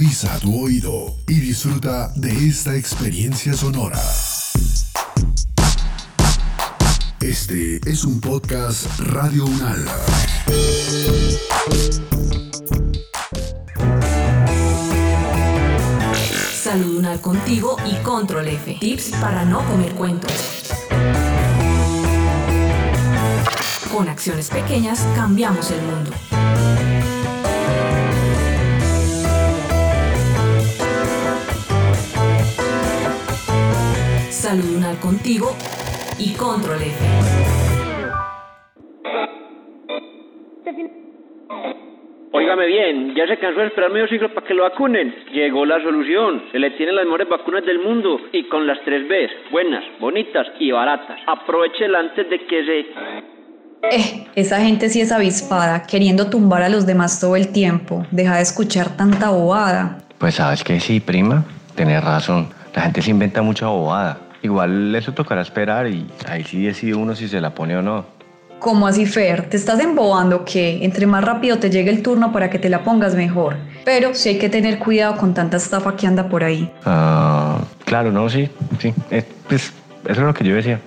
Agudiza tu oído y disfruta de esta experiencia sonora. Este es un podcast Radio Unal. Salud Unal contigo y Control F. Tips para no comer cuentos. Con acciones pequeñas cambiamos el mundo. Contigo y Control F. Óigame bien, ya se cansó de esperar medio siglo para que lo vacunen. Llegó la solución. Se le tienen las mejores vacunas del mundo y con las tres Bs, buenas, bonitas y baratas. Aprovechela antes de que se... Eh, esa gente sí es avispada, queriendo tumbar a los demás todo el tiempo. Deja de escuchar tanta bobada. Pues sabes que sí, prima, tenés razón. La gente se inventa mucha bobada. Igual eso tocará esperar y ahí sí decide uno si se la pone o no. ¿Cómo así, Fer? ¿Te estás embobando que entre más rápido te llegue el turno para que te la pongas mejor? Pero sí hay que tener cuidado con tanta estafa que anda por ahí. Ah, claro, no, sí, sí. Eh, pues eso es lo que yo decía.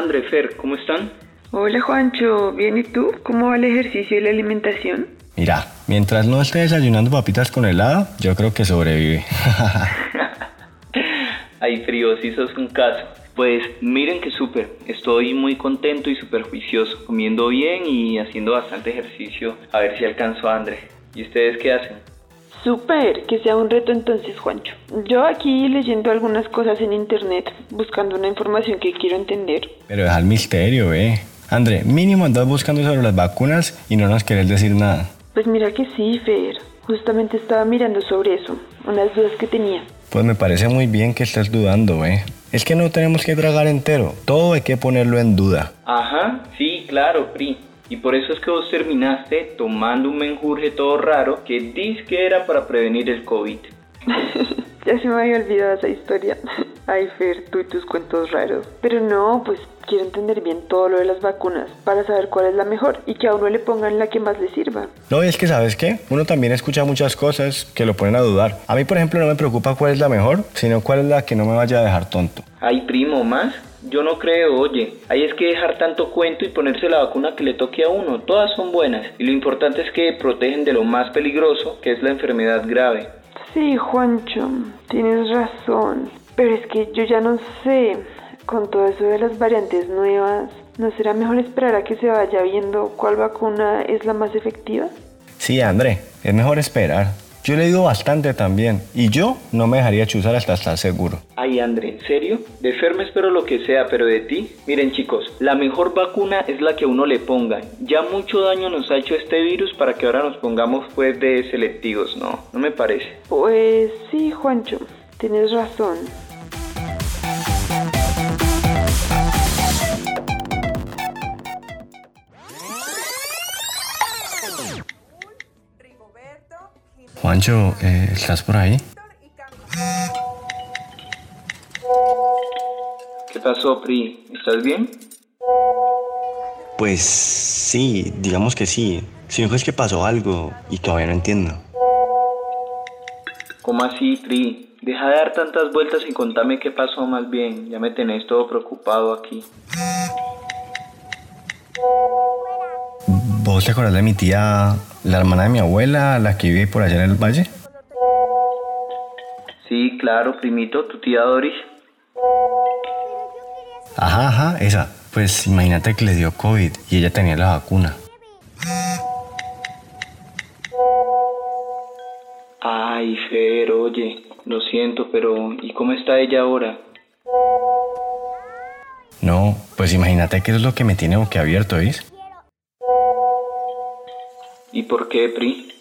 André, Fer, ¿cómo están? Hola Juancho, bien y tú? ¿Cómo va el ejercicio y la alimentación? Mira, mientras no esté desayunando papitas con helado, yo creo que sobrevive. Ay, frío, si sos un caso. Pues miren que súper, estoy muy contento y súper juicioso, comiendo bien y haciendo bastante ejercicio, a ver si alcanzo a André. ¿Y ustedes qué hacen? Súper, que sea un reto entonces Juancho. Yo aquí leyendo algunas cosas en internet, buscando una información que quiero entender. Pero deja el misterio, eh. André, mínimo andas buscando sobre las vacunas y no nos querés decir nada. Pues mira que sí, Fer. Justamente estaba mirando sobre eso, unas dudas que tenía. Pues me parece muy bien que estés dudando, eh. Es que no tenemos que tragar entero, todo hay que ponerlo en duda. Ajá, sí, claro, Pri. Y por eso es que vos terminaste tomando un menjurje todo raro que dice que era para prevenir el COVID. ya se me había olvidado esa historia. Ay, Fer, tú y tus cuentos raros. Pero no, pues quiero entender bien todo lo de las vacunas para saber cuál es la mejor y que a uno le pongan la que más le sirva. No, es que sabes qué, uno también escucha muchas cosas que lo ponen a dudar. A mí, por ejemplo, no me preocupa cuál es la mejor, sino cuál es la que no me vaya a dejar tonto. Ay, primo, más. Yo no creo, oye, hay es que dejar tanto cuento y ponerse la vacuna que le toque a uno. Todas son buenas y lo importante es que protegen de lo más peligroso, que es la enfermedad grave. Sí, Juancho, tienes razón. Pero es que yo ya no sé, con todo eso de las variantes nuevas, ¿no será mejor esperar a que se vaya viendo cuál vacuna es la más efectiva? Sí, André, es mejor esperar. Yo he leído bastante también y yo no me dejaría chuzar hasta estar seguro. Ay, André, ¿en serio? De Fer me espero lo que sea, pero de ti, miren chicos, la mejor vacuna es la que uno le ponga. Ya mucho daño nos ha hecho este virus para que ahora nos pongamos pues de selectivos, ¿no? No me parece. Pues sí, Juancho, tienes razón. Juancho, eh, ¿estás por ahí? ¿Qué pasó, Pri? ¿Estás bien? Pues sí, digamos que sí. Sino es que pasó algo y todavía no entiendo. ¿Cómo así, Pri? Deja de dar tantas vueltas y contame qué pasó más bien. Ya me tenés todo preocupado aquí. ¿Vos te acordás de mi tía, la hermana de mi abuela, la que vive por allá en el valle? Sí, claro, primito, tu tía Doris. Ajá, ajá, esa. Pues imagínate que le dio COVID y ella tenía la vacuna. Ay, Fer, oye, lo siento, pero ¿y cómo está ella ahora? No, pues imagínate que es lo que me tiene boquiabierto, ¿veis? ¿Y por qué, Pri?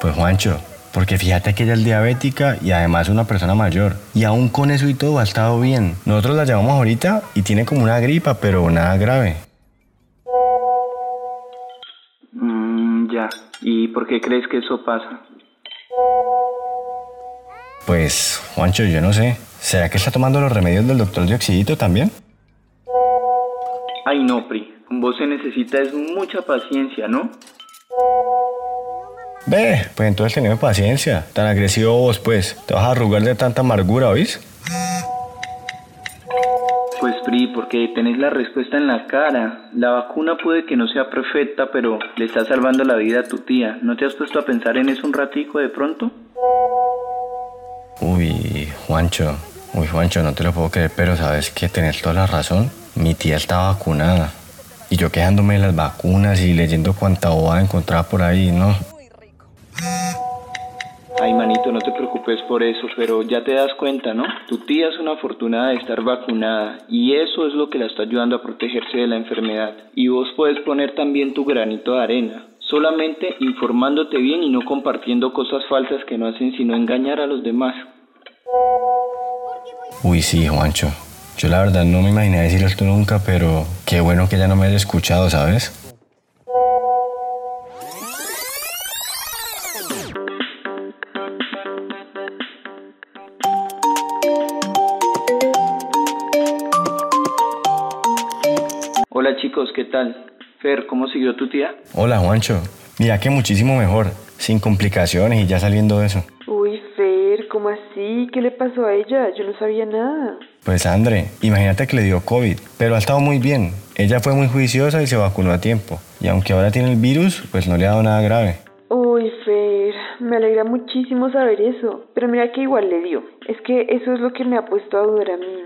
Pues Juancho, porque fíjate que ella es diabética y además es una persona mayor. Y aún con eso y todo ha estado bien. Nosotros la llamamos ahorita y tiene como una gripa, pero nada grave. ¿Y por qué crees que eso pasa? Pues, Juancho, yo no sé. ¿Será que está tomando los remedios del doctor Dioxidito también? Ay, no, Pri. Vos se necesita es mucha paciencia, ¿no? Ve, pues entonces teneme paciencia. Tan agresivo vos, pues. Te vas a arrugar de tanta amargura, ¿oís? Pues Pri, porque tenés la respuesta en la cara. La vacuna puede que no sea perfecta, pero le está salvando la vida a tu tía. ¿No te has puesto a pensar en eso un ratico de pronto? Uy, Juancho. Uy, Juancho, no te lo puedo creer, pero sabes que tenés toda la razón. Mi tía está vacunada. Y yo quejándome de las vacunas y leyendo cuánta bobada encontraba por ahí, ¿no? Ay, manito, no te preocupes por eso, pero ya te das cuenta, ¿no? Tu tía es una afortunada de estar vacunada y eso es lo que la está ayudando a protegerse de la enfermedad. Y vos puedes poner también tu granito de arena, solamente informándote bien y no compartiendo cosas falsas que no hacen sino engañar a los demás. Uy, sí, Juancho. Yo la verdad no me imaginé decir esto nunca, pero qué bueno que ya no me haya escuchado, ¿sabes? Hola chicos, ¿qué tal? Fer, ¿cómo siguió tu tía? Hola, Juancho. Mira que muchísimo mejor, sin complicaciones y ya saliendo de eso. Uy, Fer, ¿cómo así? ¿Qué le pasó a ella? Yo no sabía nada. Pues André, imagínate que le dio COVID, pero ha estado muy bien. Ella fue muy juiciosa y se vacunó a tiempo. Y aunque ahora tiene el virus, pues no le ha dado nada grave. Uy, Fer, me alegra muchísimo saber eso. Pero mira que igual le dio. Es que eso es lo que me ha puesto a dudar a mí.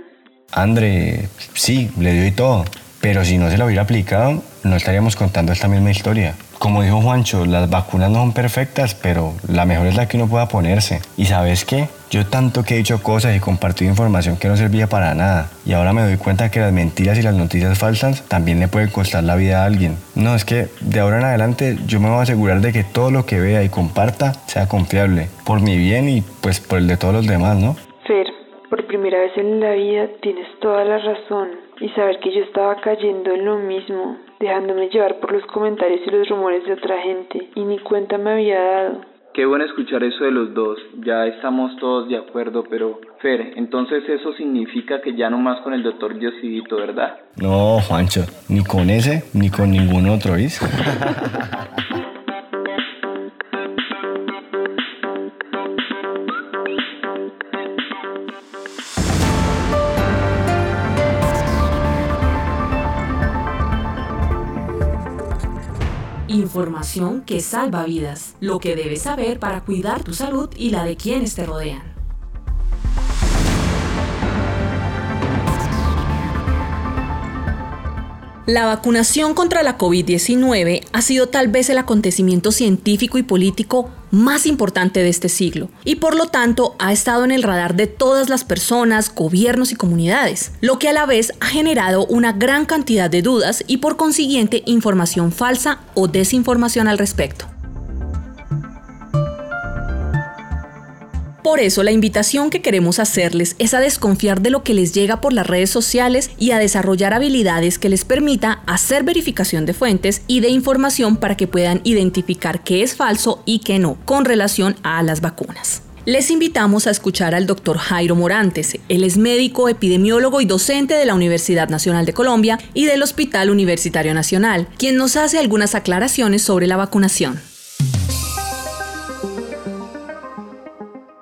André, sí, le dio y todo. Pero si no se lo hubiera aplicado, no estaríamos contando esta misma historia. Como dijo Juancho, las vacunas no son perfectas, pero la mejor es la que uno pueda ponerse. ¿Y sabes qué? Yo tanto que he dicho cosas y compartido información que no servía para nada. Y ahora me doy cuenta que las mentiras y las noticias falsas también le pueden costar la vida a alguien. No, es que de ahora en adelante yo me voy a asegurar de que todo lo que vea y comparta sea confiable. Por mi bien y pues por el de todos los demás, ¿no? Fer, por primera vez en la vida tienes toda la razón. Y saber que yo estaba cayendo en lo mismo, dejándome llevar por los comentarios y los rumores de otra gente, y ni cuenta me había dado. Qué bueno escuchar eso de los dos. Ya estamos todos de acuerdo, pero Fer, entonces eso significa que ya no más con el doctor Diosidito, ¿verdad? No, Juancho, ni con ese, ni con ningún otro, ¿viste? Información que salva vidas. Lo que debes saber para cuidar tu salud y la de quienes te rodean. La vacunación contra la COVID-19 ha sido tal vez el acontecimiento científico y político más importante de este siglo y por lo tanto ha estado en el radar de todas las personas, gobiernos y comunidades, lo que a la vez ha generado una gran cantidad de dudas y por consiguiente información falsa o desinformación al respecto. Por eso la invitación que queremos hacerles es a desconfiar de lo que les llega por las redes sociales y a desarrollar habilidades que les permita hacer verificación de fuentes y de información para que puedan identificar qué es falso y qué no con relación a las vacunas. Les invitamos a escuchar al doctor Jairo Morantes. Él es médico, epidemiólogo y docente de la Universidad Nacional de Colombia y del Hospital Universitario Nacional, quien nos hace algunas aclaraciones sobre la vacunación.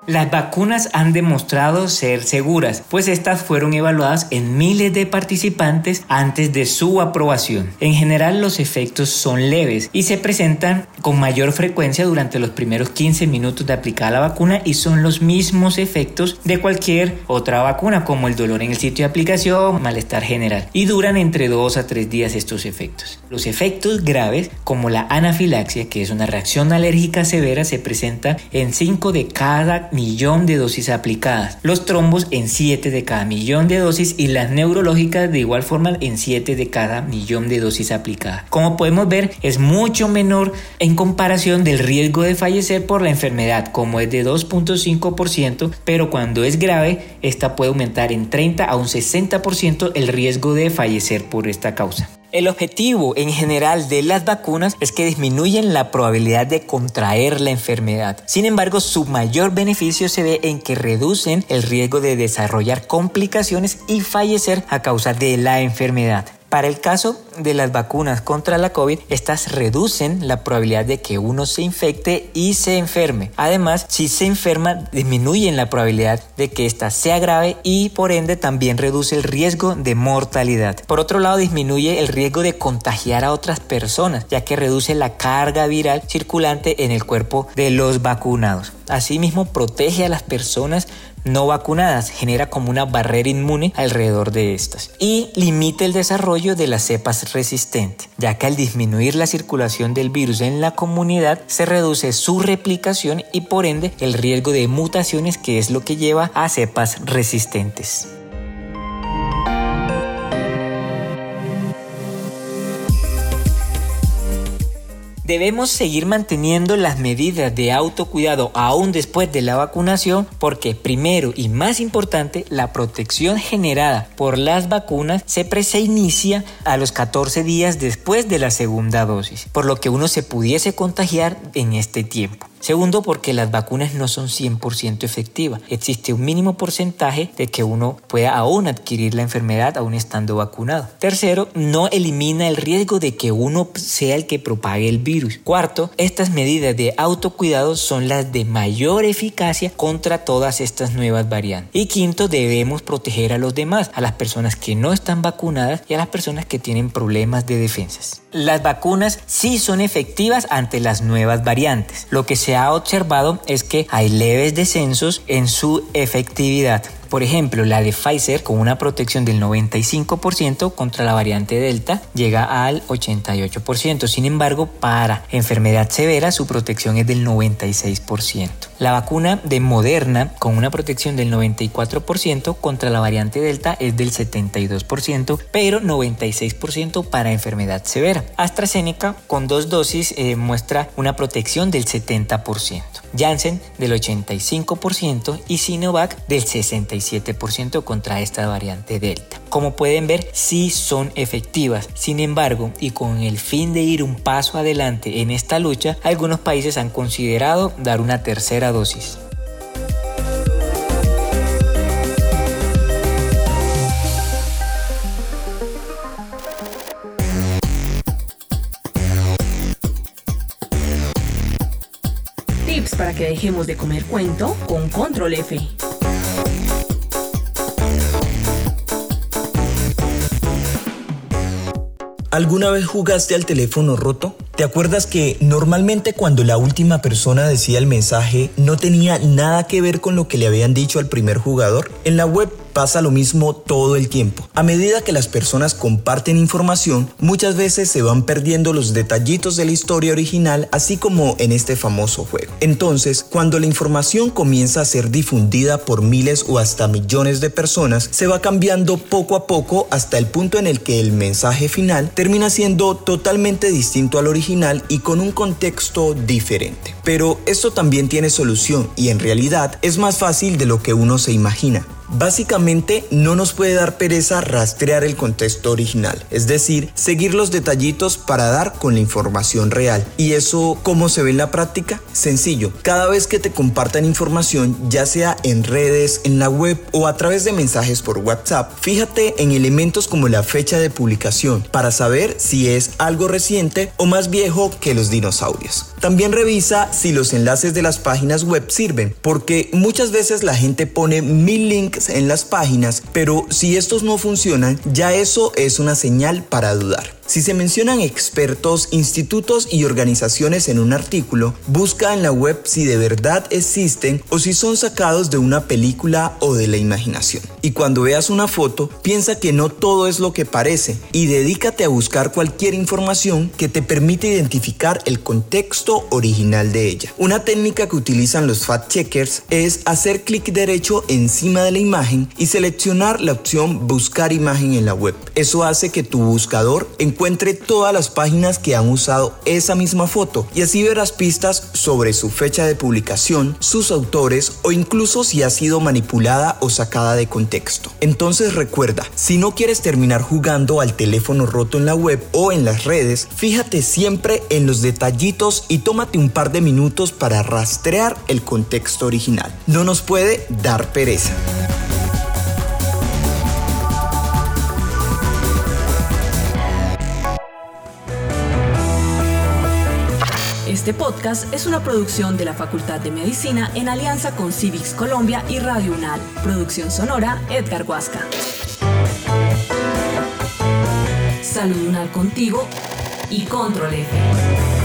Las vacunas han demostrado ser seguras, pues estas fueron evaluadas en miles de participantes antes de su aprobación. En general los efectos son leves y se presentan con mayor frecuencia durante los primeros 15 minutos de aplicar la vacuna y son los mismos efectos de cualquier otra vacuna como el dolor en el sitio de aplicación, malestar general y duran entre 2 a 3 días estos efectos. Los efectos graves como la anafilaxia, que es una reacción alérgica severa, se presenta en 5 de cada millón de dosis aplicadas, los trombos en 7 de cada millón de dosis y las neurológicas de igual forma en 7 de cada millón de dosis aplicadas. Como podemos ver, es mucho menor en comparación del riesgo de fallecer por la enfermedad, como es de 2.5%, pero cuando es grave, esta puede aumentar en 30 a un 60% el riesgo de fallecer por esta causa. El objetivo en general de las vacunas es que disminuyen la probabilidad de contraer la enfermedad. Sin embargo, su mayor beneficio se ve en que reducen el riesgo de desarrollar complicaciones y fallecer a causa de la enfermedad. Para el caso de las vacunas contra la COVID, estas reducen la probabilidad de que uno se infecte y se enferme. Además, si se enferma, disminuyen la probabilidad de que ésta sea grave y por ende también reduce el riesgo de mortalidad. Por otro lado, disminuye el riesgo de contagiar a otras personas, ya que reduce la carga viral circulante en el cuerpo de los vacunados. Asimismo, protege a las personas no vacunadas, genera como una barrera inmune alrededor de estas y limita el desarrollo de las cepas resistentes, ya que al disminuir la circulación del virus en la comunidad se reduce su replicación y por ende el riesgo de mutaciones que es lo que lleva a cepas resistentes. Debemos seguir manteniendo las medidas de autocuidado aún después de la vacunación porque primero y más importante, la protección generada por las vacunas se, inicia a los 14 días después de la segunda dosis, por lo que uno se pudiese contagiar en este tiempo. Segundo, porque las vacunas no son 100% efectivas. Existe un mínimo porcentaje de que uno pueda aún adquirir la enfermedad aún estando vacunado. Tercero, no elimina el riesgo de que uno sea el que propague el virus. Cuarto, estas medidas de autocuidado son las de mayor eficacia contra todas estas nuevas variantes. Y quinto, debemos proteger a los demás, a las personas que no están vacunadas y a las personas que tienen problemas de defensas. Las vacunas sí son efectivas ante las nuevas variantes. Lo que se ha observado es que hay leves descensos en su efectividad. Por ejemplo, la de Pfizer, con una protección del 95% contra la variante Delta, llega al 88%. Sin embargo, para enfermedad severa, su protección es del 96%. La vacuna de Moderna, con una protección del 94% contra la variante Delta, es del 72%, pero 96% para enfermedad severa. AstraZeneca, con dos dosis, eh, muestra una protección del 70%. Janssen del 85% y Sinovac del 67% contra esta variante Delta. Como pueden ver, sí son efectivas. Sin embargo, y con el fin de ir un paso adelante en esta lucha, algunos países han considerado dar una tercera dosis. Para que dejemos de comer cuento con Control F. ¿Alguna vez jugaste al teléfono roto? ¿Te acuerdas que normalmente cuando la última persona decía el mensaje no tenía nada que ver con lo que le habían dicho al primer jugador? En la web pasa lo mismo todo el tiempo. A medida que las personas comparten información, muchas veces se van perdiendo los detallitos de la historia original, así como en este famoso juego. Entonces, cuando la información comienza a ser difundida por miles o hasta millones de personas, se va cambiando poco a poco hasta el punto en el que el mensaje final termina siendo totalmente distinto al original y con un contexto diferente. Pero esto también tiene solución y en realidad es más fácil de lo que uno se imagina. Básicamente no nos puede dar pereza rastrear el contexto original, es decir, seguir los detallitos para dar con la información real. ¿Y eso cómo se ve en la práctica? Sencillo, cada vez que te compartan información, ya sea en redes, en la web o a través de mensajes por WhatsApp, fíjate en elementos como la fecha de publicación para saber si es algo reciente o más viejo que los dinosaurios. También revisa si los enlaces de las páginas web sirven, porque muchas veces la gente pone mil links en las páginas, pero si estos no funcionan, ya eso es una señal para dudar. Si se mencionan expertos, institutos y organizaciones en un artículo, busca en la web si de verdad existen o si son sacados de una película o de la imaginación. Y cuando veas una foto, piensa que no todo es lo que parece y dedícate a buscar cualquier información que te permita identificar el contexto original de ella. Una técnica que utilizan los fact checkers es hacer clic derecho encima de la imagen y seleccionar la opción buscar imagen en la web. Eso hace que tu buscador encuentre encuentre todas las páginas que han usado esa misma foto y así verás pistas sobre su fecha de publicación, sus autores o incluso si ha sido manipulada o sacada de contexto. Entonces recuerda, si no quieres terminar jugando al teléfono roto en la web o en las redes, fíjate siempre en los detallitos y tómate un par de minutos para rastrear el contexto original. No nos puede dar pereza. Este podcast es una producción de la Facultad de Medicina en alianza con Civics Colombia y Radio UNAL. Producción sonora Edgar Huasca. Salud UNAL contigo y Control F.